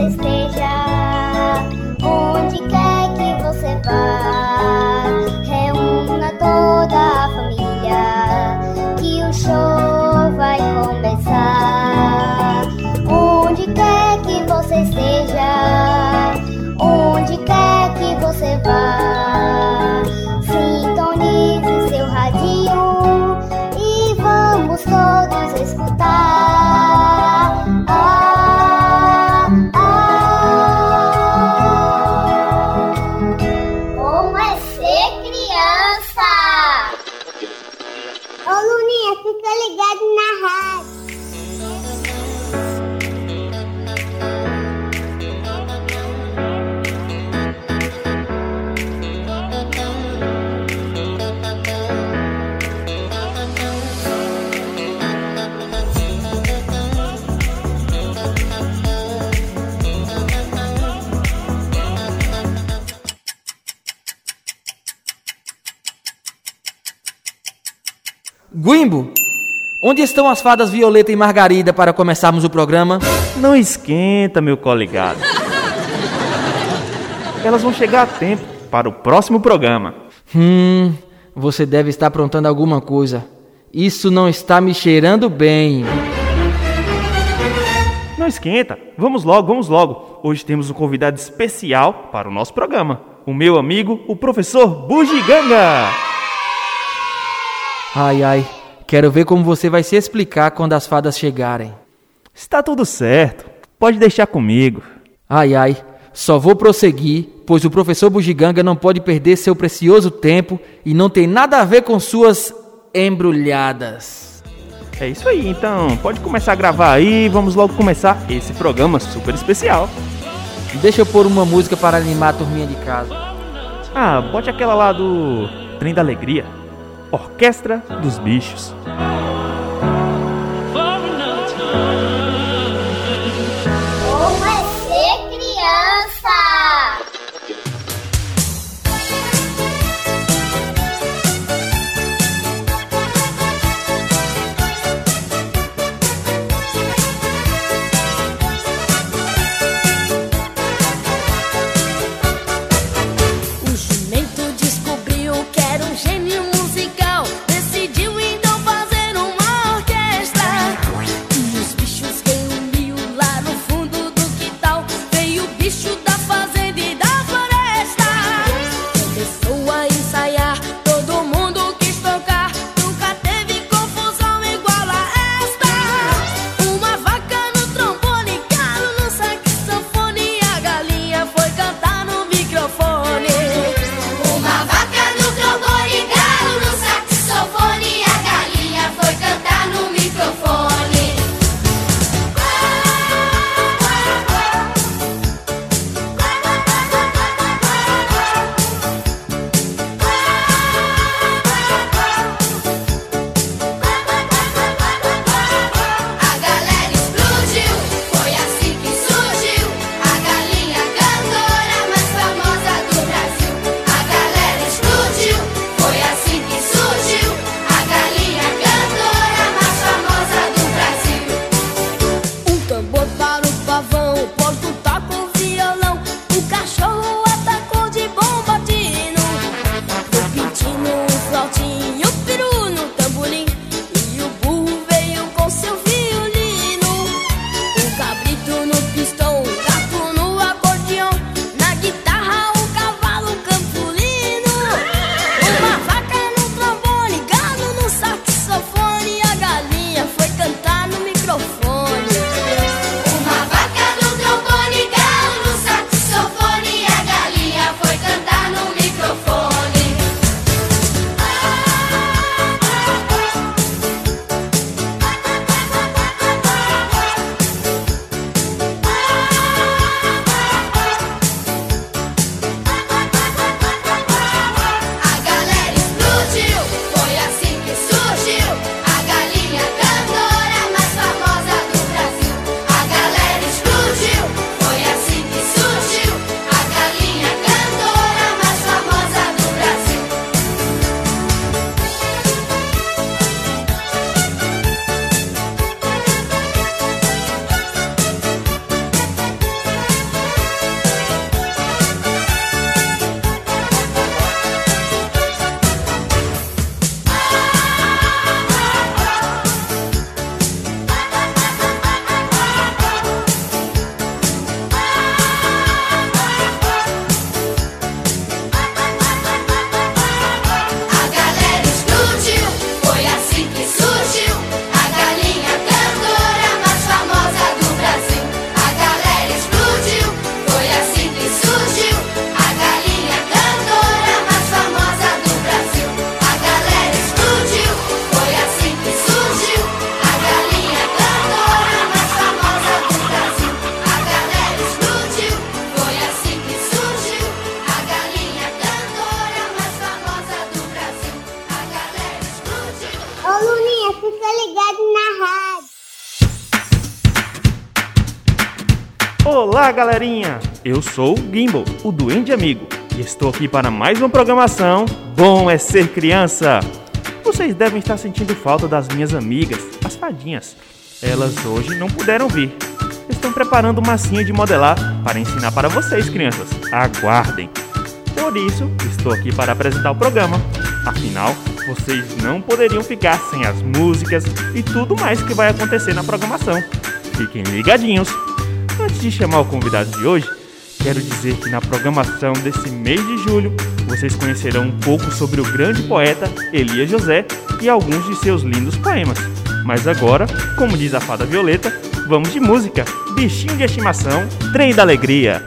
você esteja, Guimbo, onde estão as fadas Violeta e Margarida para começarmos o programa? Não esquenta, meu coligado. Elas vão chegar a tempo para o próximo programa. Hum, você deve estar aprontando alguma coisa. Isso não está me cheirando bem. Não esquenta. Vamos logo, vamos logo. Hoje temos um convidado especial para o nosso programa. O meu amigo, o professor Bugiganga. Ai, ai, quero ver como você vai se explicar quando as fadas chegarem. Está tudo certo. Pode deixar comigo. Ai, ai, só vou prosseguir, pois o professor Bugiganga não pode perder seu precioso tempo e não tem nada a ver com suas embrulhadas. É isso aí, então. Pode começar a gravar aí. Vamos logo começar esse programa super especial. Deixa eu pôr uma música para animar a turminha de casa. Ah, bote aquela lá do Trem da Alegria. Orquestra dos Bichos. Olá, galerinha! Eu sou o Gimbal, o Duende Amigo, e estou aqui para mais uma programação Bom é Ser Criança! Vocês devem estar sentindo falta das minhas amigas, as fadinhas. Elas hoje não puderam vir. Estão preparando massinha de modelar para ensinar para vocês, crianças. Aguardem! Por isso, estou aqui para apresentar o programa. Afinal, vocês não poderiam ficar sem as músicas e tudo mais que vai acontecer na programação. Fiquem ligadinhos! antes de chamar o convidado de hoje, quero dizer que na programação desse mês de julho vocês conhecerão um pouco sobre o grande poeta Elias José e alguns de seus lindos poemas. Mas agora, como diz a fada Violeta, vamos de música, bichinho de estimação, trem da alegria.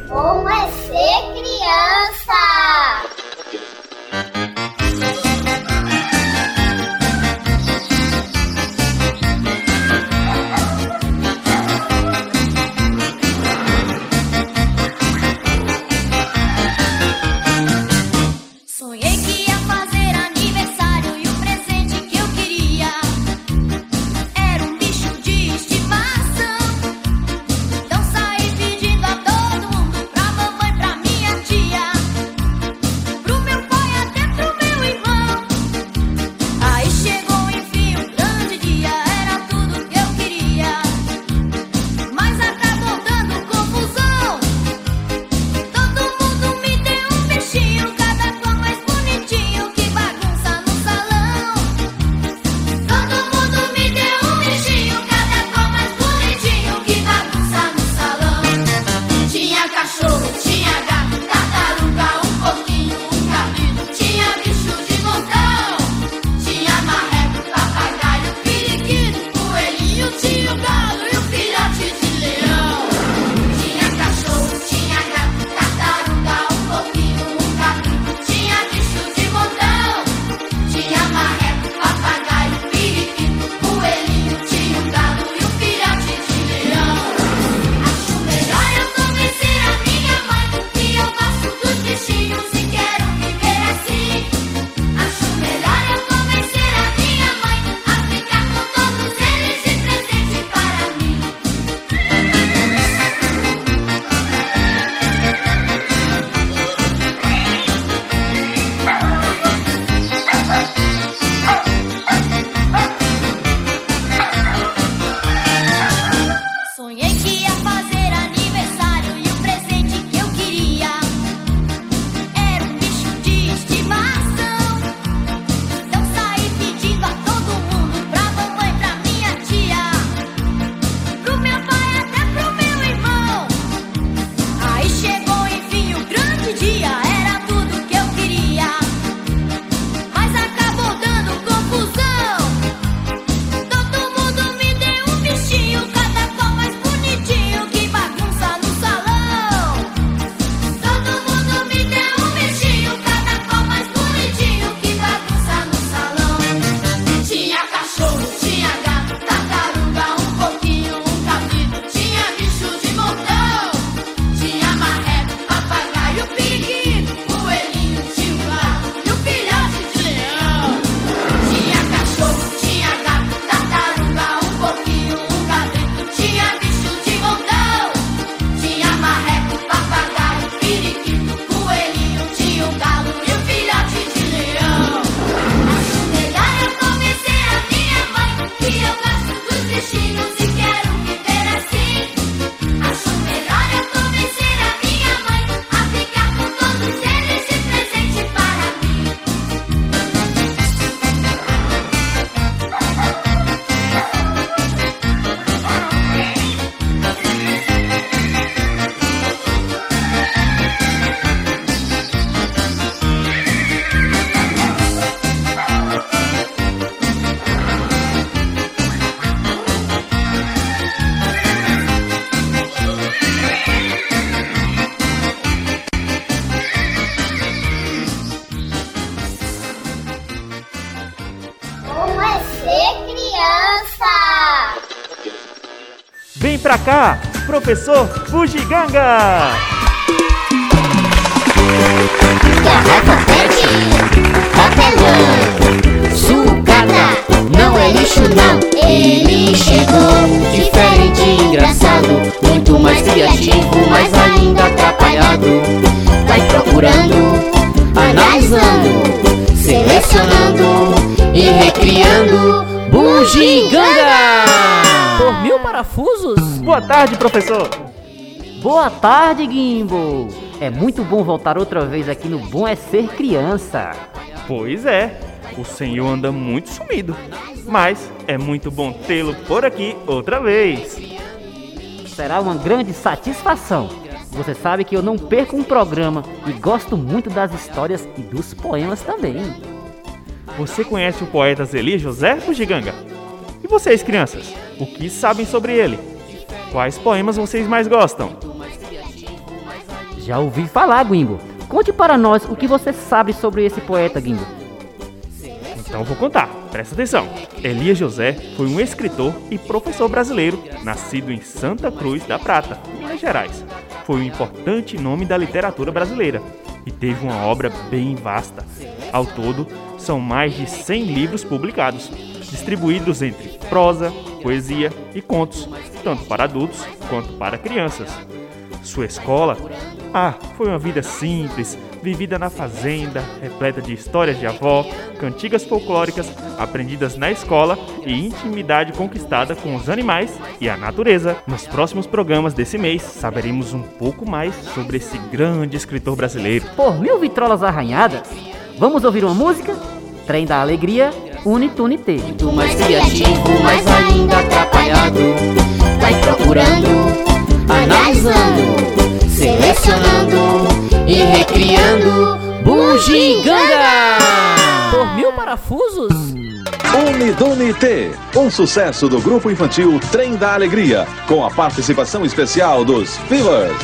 Vem pra cá, professor Fujiganga! Garrafa pet, papelão, sucata, não é lixo não. Ele chegou, diferente, engraçado. Muito mais criativo, mas ainda atrapalhado. Vai procurando, analisando, selecionando e recriando. Bugiganga! Por mil parafusos? Boa tarde, professor. Boa tarde, Gimbal! É muito bom voltar outra vez aqui no Bom é Ser Criança. Pois é, o senhor anda muito sumido. Mas é muito bom tê-lo por aqui outra vez. Será uma grande satisfação. Você sabe que eu não perco um programa e gosto muito das histórias e dos poemas também. Você conhece o poeta Zeli José Bugiganga? E vocês, crianças? O que sabem sobre ele? Quais poemas vocês mais gostam? Já ouvi falar, Gimbo. Conte para nós o que você sabe sobre esse poeta, Gimbo. Então vou contar, presta atenção. Elias José foi um escritor e professor brasileiro, nascido em Santa Cruz da Prata, Minas Gerais. Foi um importante nome da literatura brasileira e teve uma obra bem vasta. Ao todo, são mais de 100 livros publicados, distribuídos entre prosa, poesia e contos, tanto para adultos quanto para crianças. Sua escola? Ah, foi uma vida simples, vivida na fazenda, repleta de histórias de avó, cantigas folclóricas aprendidas na escola e intimidade conquistada com os animais e a natureza. Nos próximos programas desse mês, saberemos um pouco mais sobre esse grande escritor brasileiro. Por mil vitrolas arranhadas, vamos ouvir uma música? Trem da Alegria, Unitunite. muito mais criativo, mas ainda atrapalhado. Vai procurando, analisando, selecionando e recriando Bugiganga! Por mil parafusos? Unidunité, um sucesso do grupo infantil Trem da Alegria, com a participação especial dos Fillers.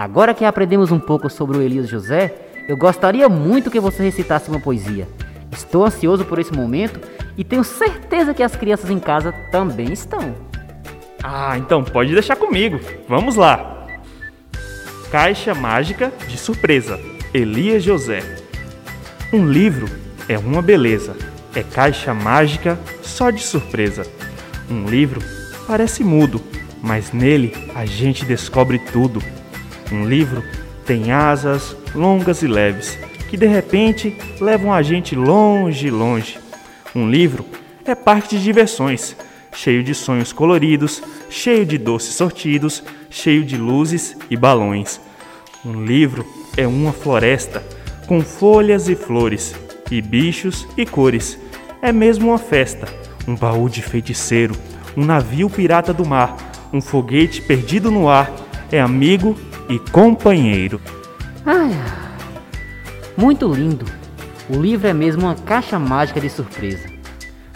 Agora que aprendemos um pouco sobre o Elias José, eu gostaria muito que você recitasse uma poesia. Estou ansioso por esse momento e tenho certeza que as crianças em casa também estão. Ah, então pode deixar comigo. Vamos lá. Caixa Mágica de Surpresa, Elias José. Um livro é uma beleza, é caixa mágica só de surpresa. Um livro parece mudo, mas nele a gente descobre tudo. Um livro tem asas longas e leves, que de repente levam a gente longe, longe. Um livro é parque de diversões, cheio de sonhos coloridos, cheio de doces sortidos, cheio de luzes e balões. Um livro é uma floresta com folhas e flores, e bichos e cores. É mesmo uma festa, um baú de feiticeiro, um navio pirata do mar, um foguete perdido no ar. É amigo e companheiro. Ai, muito lindo. O livro é mesmo uma caixa mágica de surpresa.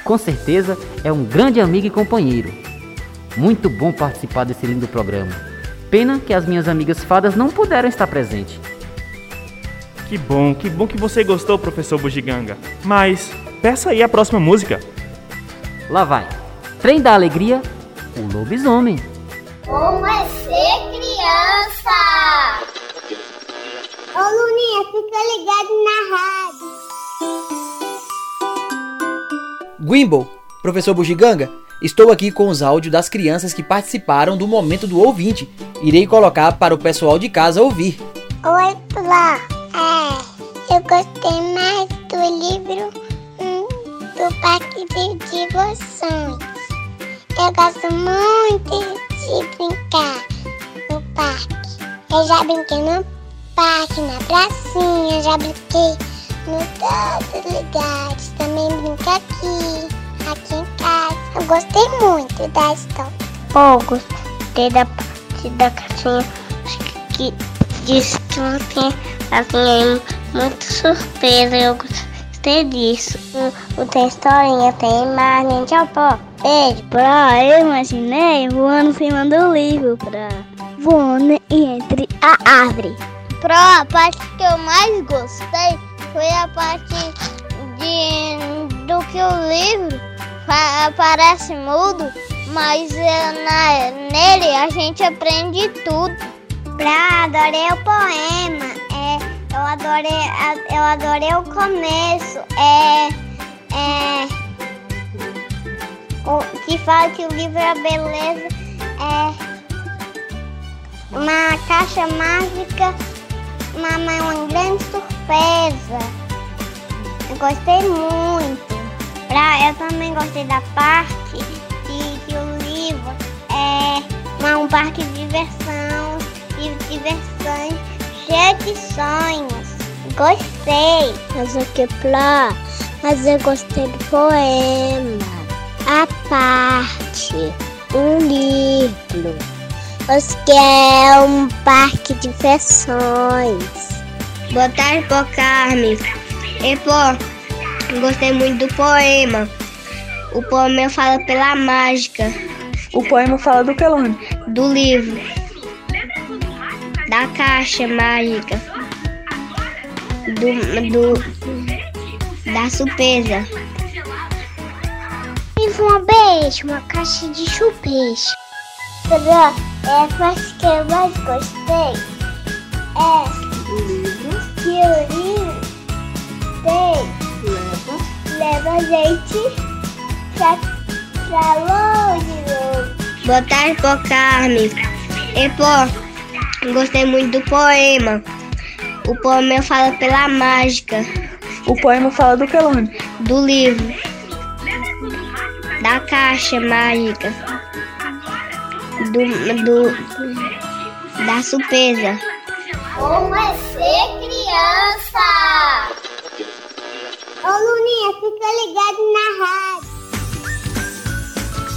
Com certeza é um grande amigo e companheiro. Muito bom participar desse lindo programa. Pena que as minhas amigas fadas não puderam estar presentes. Que bom, que bom que você gostou, professor Bugiganga. Mas peça aí a próxima música. Lá vai. Trem da Alegria, o lobisomem. Como Ô Luninha, fica ligado na rádio. Gwimble, professor Bugiganga, estou aqui com os áudios das crianças que participaram do momento do ouvinte. Irei colocar para o pessoal de casa ouvir. Oi, Flá. É, eu gostei mais do livro hum, do Parque de Diversões. Eu gosto muito de brincar no parque. Eu já brinquei no parque, na pracinha, já brinquei em todos os lugares. Também brinco aqui, aqui em casa. Eu gostei muito da história. Oh, gostei da parte da caixinha que disse que não tem casinha muito surpresa. Eu gostei disso. O, o tem historinha, tem imagem. Tchau, pó. Beijo. Pra eu imaginei voando em cima do livro, pra voando entre a árvore. Pro, a parte que eu mais gostei foi a parte de, do que o livro pa- parece mudo, mas é, na, nele a gente aprende tudo. Pra, adorei o poema. É, eu adorei, eu adorei o começo. É, é, o, que fala que o livro é a beleza. É uma caixa mágica uma, uma, uma grande surpresa. Eu gostei muito. Pra, eu também gostei da parte de que o livro é um parque de diversão, de diversões, cheio de sonhos. Gostei. Mas o que plá? Mas eu gostei do poema. A parte, um livro. Os que é um parque de diversões. Boa tarde, pô, Carmen. E, pô, gostei muito do poema. O poema fala pela mágica O poema fala do que, Lone? do livro, da caixa mágica, do, do da surpresa. Tive uma beijo, uma caixa de chupeixe. É parte que eu mais gostei. É livro que o livro tem leva, leva a gente pra, pra longe. longe. Boa tarde, pô, Carmen. E, pô, gostei muito do poema. O poema fala pela mágica O poema fala do que, Lone? do livro, da caixa mágica, do, do da surpresa. Como é ser criança? Ô Luninha, fica ligado na rádio.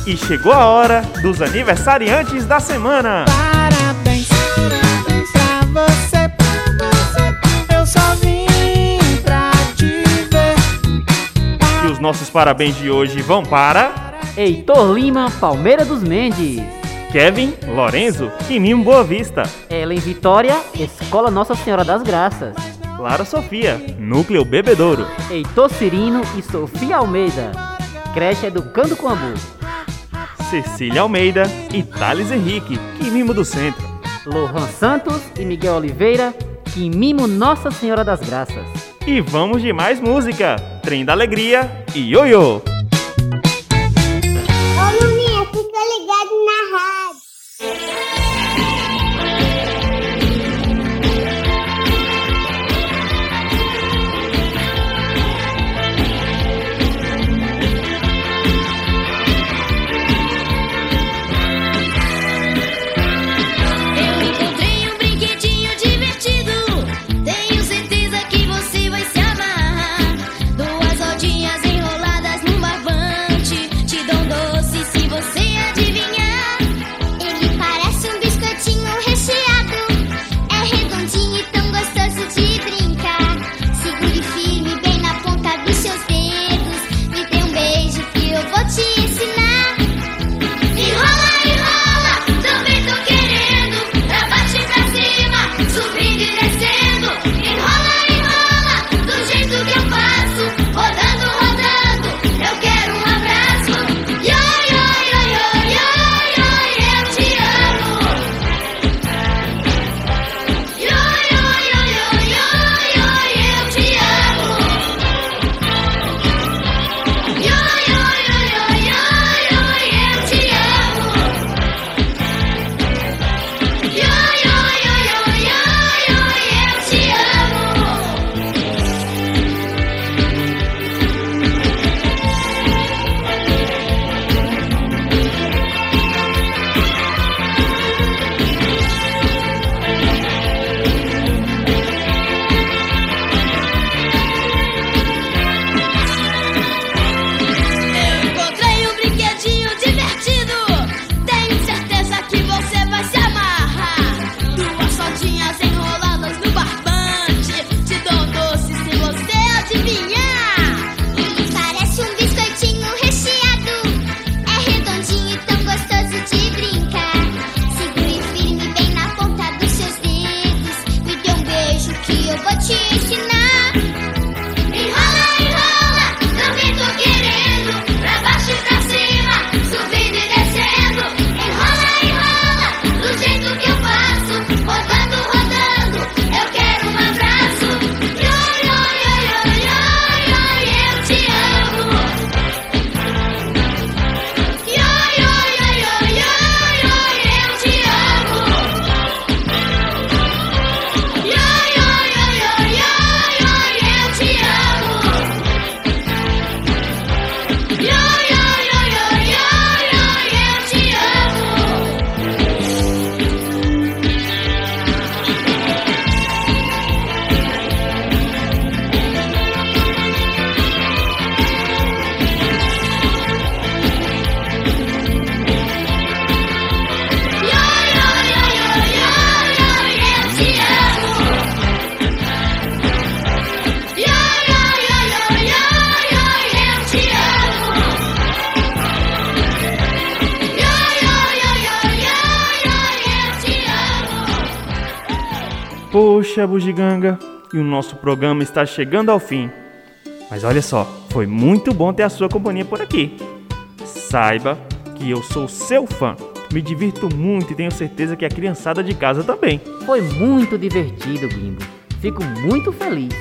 E chegou a hora dos aniversariantes da semana. Parabéns, pra você, pra você. Eu só vim pra te ver. E os nossos parabéns de hoje vão para. Heitor Lima, Palmeira dos Mendes. Kevin Lorenzo e Mimo Boa Vista. Ellen Vitória, Escola Nossa Senhora das Graças. Lara Sofia, Núcleo Bebedouro. Heitor Cirino e Sofia Almeida, Creche Educando com Amor. Cecília Almeida e Thales Henrique, Quimimo do Centro. Lohan Santos e Miguel Oliveira, Quimimo Nossa Senhora das Graças. E vamos de mais música. Trem da Alegria e Ioiô. Ô Luninha, fica ligado Poxa, Bugiganga, e o nosso programa está chegando ao fim. Mas olha só, foi muito bom ter a sua companhia por aqui. Saiba que eu sou seu fã. Me divirto muito e tenho certeza que a criançada de casa também. Foi muito divertido, Gimbo. Fico muito feliz.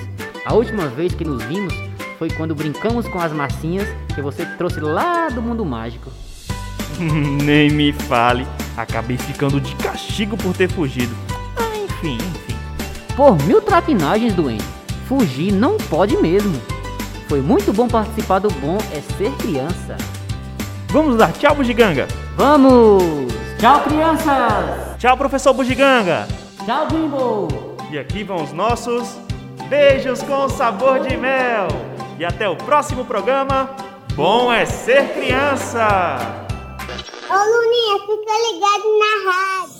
A última vez que nos vimos foi quando brincamos com as massinhas que você trouxe lá do mundo mágico. Nem me fale, acabei ficando de castigo por ter fugido. Ah, enfim. Por mil traquinagens, doente. Fugir não pode mesmo. Foi muito bom participar do Bom é Ser Criança. Vamos dar tchau, Bugiganga. Vamos! Tchau, crianças! Tchau, professor Bugiganga. Tchau, Gimbo! E aqui vão os nossos beijos com sabor de mel. E até o próximo programa. Bom é ser criança. Ô Luninha, fica ligado na rádio.